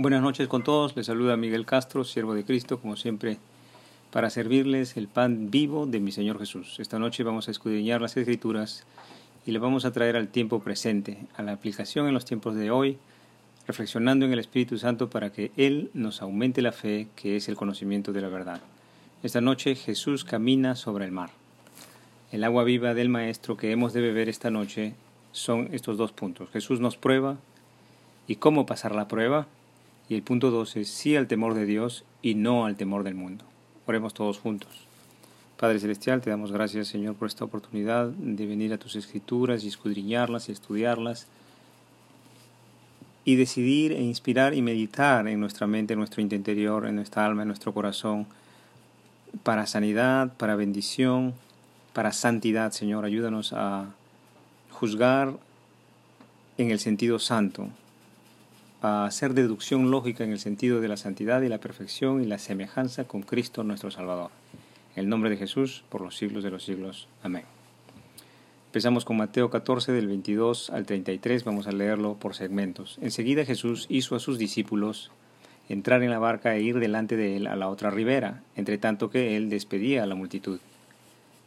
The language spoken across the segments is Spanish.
Buenas noches con todos, les saluda Miguel Castro, siervo de Cristo, como siempre, para servirles el pan vivo de mi Señor Jesús. Esta noche vamos a escudriñar las Escrituras y le vamos a traer al tiempo presente, a la aplicación en los tiempos de hoy, reflexionando en el Espíritu Santo para que Él nos aumente la fe, que es el conocimiento de la verdad. Esta noche Jesús camina sobre el mar. El agua viva del Maestro que hemos de beber esta noche son estos dos puntos. Jesús nos prueba y cómo pasar la prueba y el punto dos es sí al temor de Dios y no al temor del mundo. Oremos todos juntos. Padre Celestial, te damos gracias, Señor, por esta oportunidad de venir a tus escrituras y escudriñarlas y estudiarlas y decidir e inspirar y meditar en nuestra mente, en nuestro interior, en nuestra alma, en nuestro corazón, para sanidad, para bendición, para santidad, Señor. Ayúdanos a juzgar en el sentido santo, a hacer deducción lógica en el sentido de la santidad y la perfección y la semejanza con Cristo nuestro Salvador. En el nombre de Jesús, por los siglos de los siglos. Amén. Empezamos con Mateo 14 del 22 al 33, vamos a leerlo por segmentos. Enseguida Jesús hizo a sus discípulos entrar en la barca e ir delante de él a la otra ribera, entre tanto que él despedía a la multitud.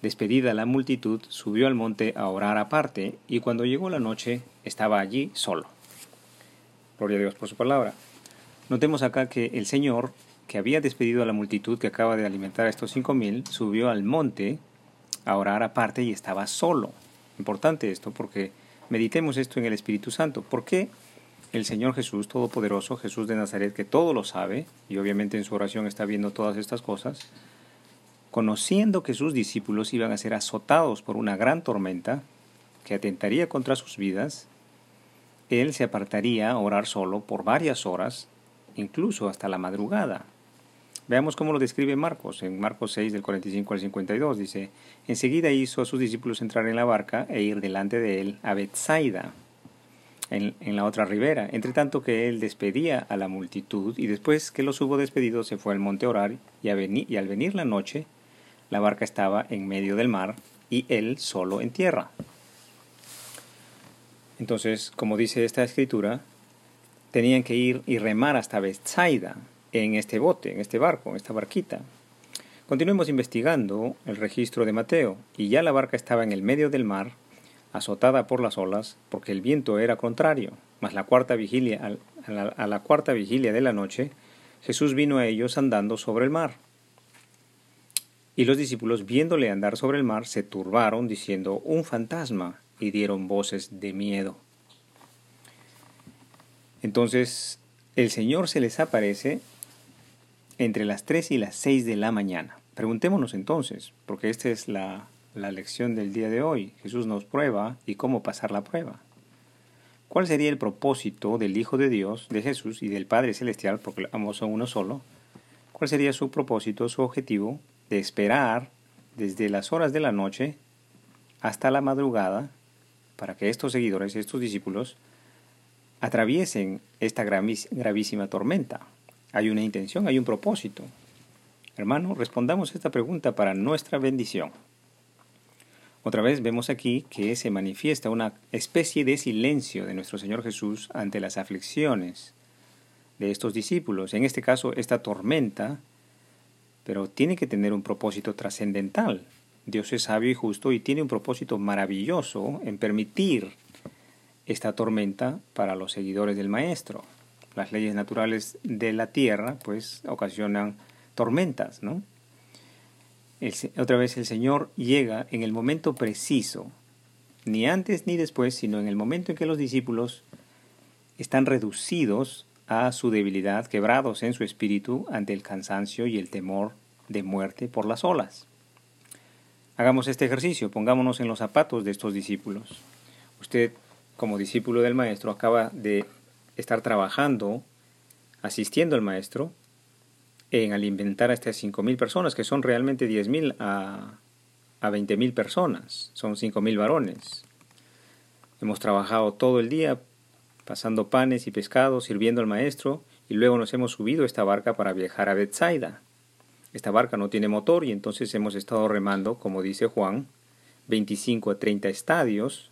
Despedida la multitud, subió al monte a orar aparte, y cuando llegó la noche estaba allí solo. Gloria a Dios por su palabra. Notemos acá que el Señor, que había despedido a la multitud que acaba de alimentar a estos cinco mil, subió al monte a orar aparte y estaba solo. Importante esto porque meditemos esto en el Espíritu Santo. ¿Por qué el Señor Jesús Todopoderoso, Jesús de Nazaret, que todo lo sabe, y obviamente en su oración está viendo todas estas cosas, conociendo que sus discípulos iban a ser azotados por una gran tormenta que atentaría contra sus vidas, él se apartaría a orar solo por varias horas, incluso hasta la madrugada. Veamos cómo lo describe Marcos, en Marcos 6 del 45 al 52, dice, enseguida hizo a sus discípulos entrar en la barca e ir delante de él a Bethsaida, en, la otra ribera, entre tanto que él despedía a la multitud, y después que los hubo despedido se fue al monte a orar, y, y al venir la noche, la barca estaba en medio del mar, y él solo en tierra. Entonces, como dice esta escritura, tenían que ir y remar hasta Bethsaida en este bote, en este barco, en esta barquita. Continuemos investigando el registro de Mateo, y ya la barca estaba en el medio del mar, azotada por las olas, porque el viento era contrario. Mas la cuarta vigilia, a la, a la cuarta vigilia de la noche, Jesús vino a ellos andando sobre el mar. Y los discípulos, viéndole andar sobre el mar, se turbaron, diciendo, un fantasma, y dieron voces de miedo. Entonces el Señor se les aparece entre las 3 y las 6 de la mañana. Preguntémonos entonces, porque esta es la, la lección del día de hoy. Jesús nos prueba y cómo pasar la prueba. ¿Cuál sería el propósito del Hijo de Dios, de Jesús y del Padre Celestial, porque ambos son uno solo? ¿Cuál sería su propósito, su objetivo de esperar desde las horas de la noche hasta la madrugada para que estos seguidores, estos discípulos, atraviesen esta gravísima tormenta. Hay una intención, hay un propósito. Hermano, respondamos esta pregunta para nuestra bendición. Otra vez vemos aquí que se manifiesta una especie de silencio de nuestro Señor Jesús ante las aflicciones de estos discípulos. En este caso, esta tormenta, pero tiene que tener un propósito trascendental. Dios es sabio y justo y tiene un propósito maravilloso en permitir esta tormenta para los seguidores del Maestro. Las leyes naturales de la tierra pues ocasionan tormentas, ¿no? otra vez el Señor llega en el momento preciso, ni antes ni después, sino en el momento en que los discípulos están reducidos a su debilidad, quebrados en su espíritu ante el cansancio y el temor de muerte por las olas. Hagamos este ejercicio, pongámonos en los zapatos de estos discípulos. Usted, como discípulo del Maestro, acaba de estar trabajando, asistiendo al Maestro, en alimentar a estas 5.000 personas, que son realmente 10.000 a, a 20.000 personas, son 5.000 varones. Hemos trabajado todo el día pasando panes y pescados, sirviendo al Maestro, y luego nos hemos subido a esta barca para viajar a Bethsaida. Esta barca no tiene motor y entonces hemos estado remando, como dice Juan, 25 a 30 estadios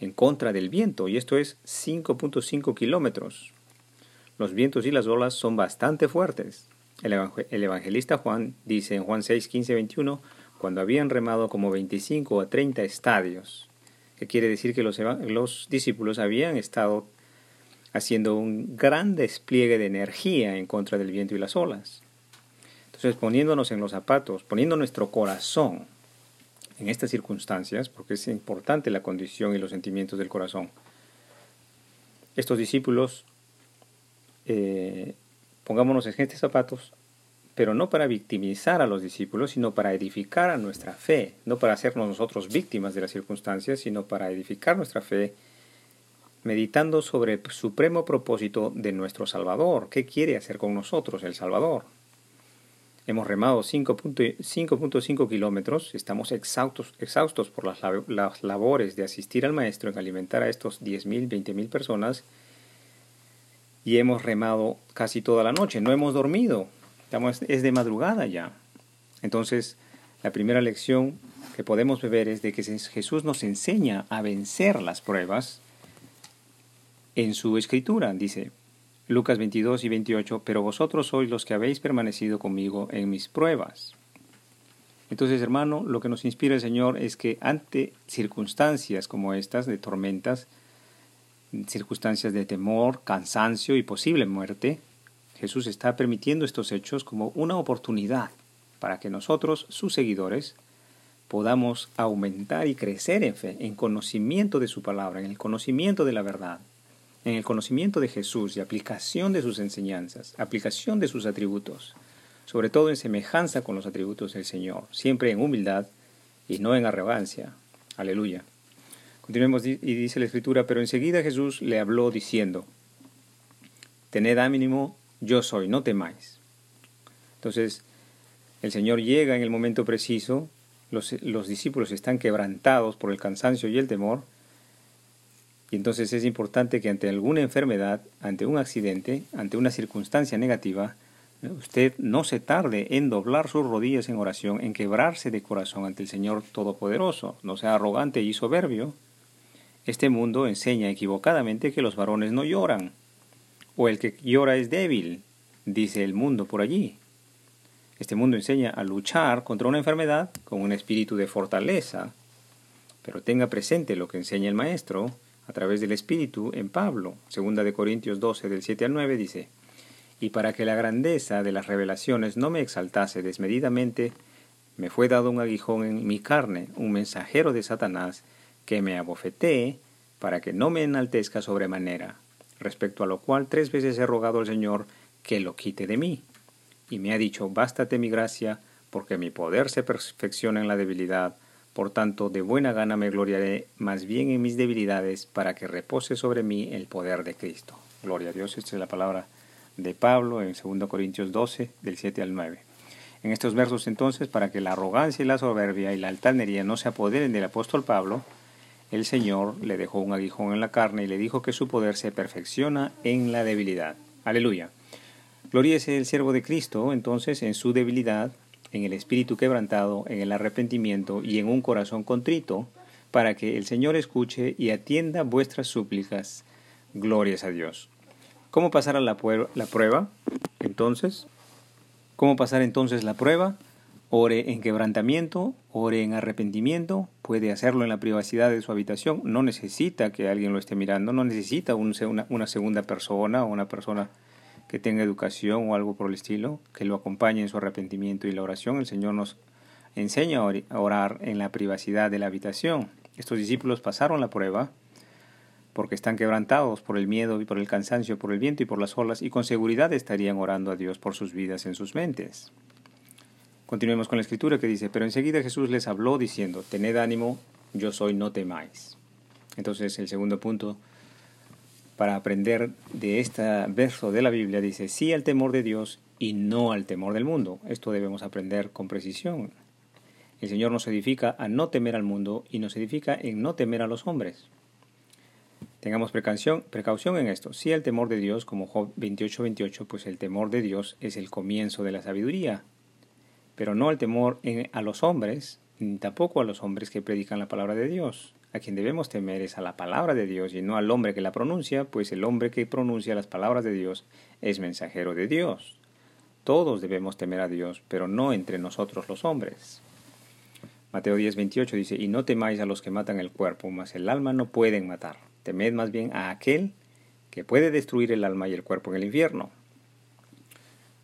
en contra del viento y esto es 5.5 kilómetros. los vientos y las olas son bastante fuertes. El, evangelista Juan dice en Juan 6, 15, 21, cuando habían remado como 25 a 30 estadios, que quiere decir que los, los discípulos habían estado haciendo un gran despliegue de energía en contra del viento y las olas. Entonces, poniéndonos en los zapatos, poniendo nuestro corazón en estas circunstancias, porque es importante la condición y los sentimientos del corazón, estos discípulos, eh, pongámonos en estos zapatos, pero no para victimizar a los discípulos, sino para edificar a nuestra fe, no para hacernos nosotros víctimas de las circunstancias, sino para edificar nuestra fe, meditando sobre el supremo propósito de nuestro Salvador. ¿Qué quiere hacer con nosotros el Salvador? Hemos remado 5.5 kilómetros, estamos exhaustos, exhaustos por las, labores de asistir al Maestro en alimentar a estos 10.000, 20.000 personas y hemos remado casi toda la noche, no hemos dormido, estamos, es de madrugada ya. Entonces, la primera lección que podemos ver es de que Jesús nos enseña a vencer las pruebas en su escritura. Dice, Lucas 22 y 28, pero vosotros sois los que habéis permanecido conmigo en mis pruebas. Entonces, hermano, lo que nos inspira el Señor es que ante circunstancias como estas, de tormentas, circunstancias de temor, cansancio y posible muerte, Jesús está permitiendo estos hechos como una oportunidad para que nosotros, sus seguidores, podamos aumentar y crecer en fe, en conocimiento de su palabra, en el conocimiento de la verdad en el conocimiento de Jesús y aplicación de sus enseñanzas, aplicación de sus atributos, sobre todo en semejanza con los atributos del Señor, siempre en humildad y no en arrogancia. Aleluya. Continuemos y dice la Escritura, pero enseguida Jesús le habló diciendo, Tened ánimo, yo soy, no temáis. Entonces, el Señor llega en el momento preciso, los, los discípulos están quebrantados por el cansancio y el temor, y entonces es importante que ante alguna enfermedad, ante un accidente, ante una circunstancia negativa, usted no se tarde en doblar sus rodillas en oración, en quebrarse de corazón ante el Señor Todopoderoso. No sea arrogante y soberbio. Este mundo enseña equivocadamente que los varones no lloran, o el que llora es débil, dice el mundo por allí. Este mundo enseña a luchar contra una enfermedad con un espíritu de fortaleza, pero tenga presente lo que enseña el Maestro, a través del Espíritu en Pablo. Segunda de Corintios 12 del 7 al 9 dice, Y para que la grandeza de las revelaciones no me exaltase desmedidamente, me fue dado un aguijón en mi carne, un mensajero de Satanás, que me abofetee para que no me enaltezca sobremanera, respecto a lo cual tres veces he rogado al Señor que lo quite de mí. Y me ha dicho, bástate mi gracia, porque mi poder se perfecciona en la debilidad, por tanto, de buena gana me gloriaré más bien en mis debilidades para que repose sobre mí el poder de Cristo. Gloria a Dios, esta es la palabra de Pablo en 2 Corintios 12, del 7 al 9. En estos versos entonces, para que la arrogancia y la soberbia y la altanería no se apoderen del apóstol Pablo, el Señor le dejó un aguijón en la carne y le dijo que su poder se perfecciona en la debilidad. Aleluya. Gloríese el siervo de Cristo entonces en su debilidad en el espíritu quebrantado, en el arrepentimiento y en un corazón contrito, para que el Señor escuche y atienda vuestras súplicas. Glorias a Dios. ¿Cómo pasar la, la prueba? Entonces, ¿cómo pasar entonces la prueba? Ore en quebrantamiento, ore en arrepentimiento, puede hacerlo en la privacidad de su habitación, no necesita que alguien lo esté mirando, no necesita una segunda persona o una persona que tenga educación o algo por el estilo, que lo acompañe en su arrepentimiento y la oración. El Señor nos enseña a orar en la privacidad de la habitación. Estos discípulos pasaron la prueba porque están quebrantados por el miedo y por el cansancio, por el viento y por las olas, y con seguridad estarían orando a Dios por sus vidas en sus mentes. Continuemos con la escritura que dice, pero enseguida Jesús les habló diciendo, tened ánimo, yo soy, no temáis. Entonces el segundo punto para aprender de este verso de la Biblia dice sí al temor de Dios y no al temor del mundo. Esto debemos aprender con precisión. El Señor nos edifica a no temer al mundo y nos edifica en no temer a los hombres. Tengamos precaución, precaución en esto. Sí al temor de Dios, como Job 28-28, pues el temor de Dios es el comienzo de la sabiduría. Pero no al temor a los hombres, ni tampoco a los hombres que predican la palabra de Dios. A quien debemos temer es a la palabra de Dios y no al hombre que la pronuncia, pues el hombre que pronuncia las palabras de Dios es mensajero de Dios. Todos debemos temer a Dios, pero no entre nosotros los hombres. Mateo 10, 28 dice, y no temáis a los que matan el cuerpo, mas el alma no pueden matar. Temed más bien a aquel que puede destruir el alma y el cuerpo en el infierno.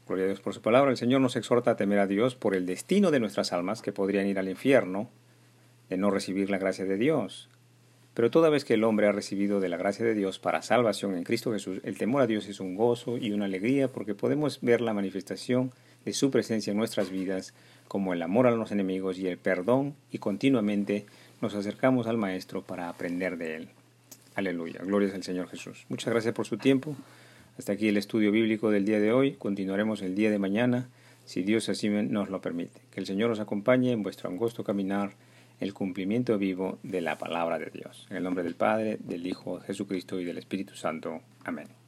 Gloria a Dios por su palabra. El Señor nos exhorta a temer a Dios por el destino de nuestras almas que podrían ir al infierno de no recibir la gracia de Dios. Pero toda vez que el hombre ha recibido de la gracia de Dios para salvación en Cristo Jesús, el temor a Dios es un gozo y una alegría porque podemos ver la manifestación de su presencia en nuestras vidas como el amor a los enemigos y el perdón y continuamente nos acercamos al Maestro para aprender de Él. Aleluya, glorias al Señor Jesús. Muchas gracias por su tiempo. Hasta aquí el estudio bíblico del día de hoy. Continuaremos el día de mañana, si Dios así nos lo permite. Que el Señor os acompañe en vuestro angosto caminar, el cumplimiento vivo de la palabra de Dios. En el nombre del Padre, del Hijo Jesucristo y del Espíritu Santo. Amén.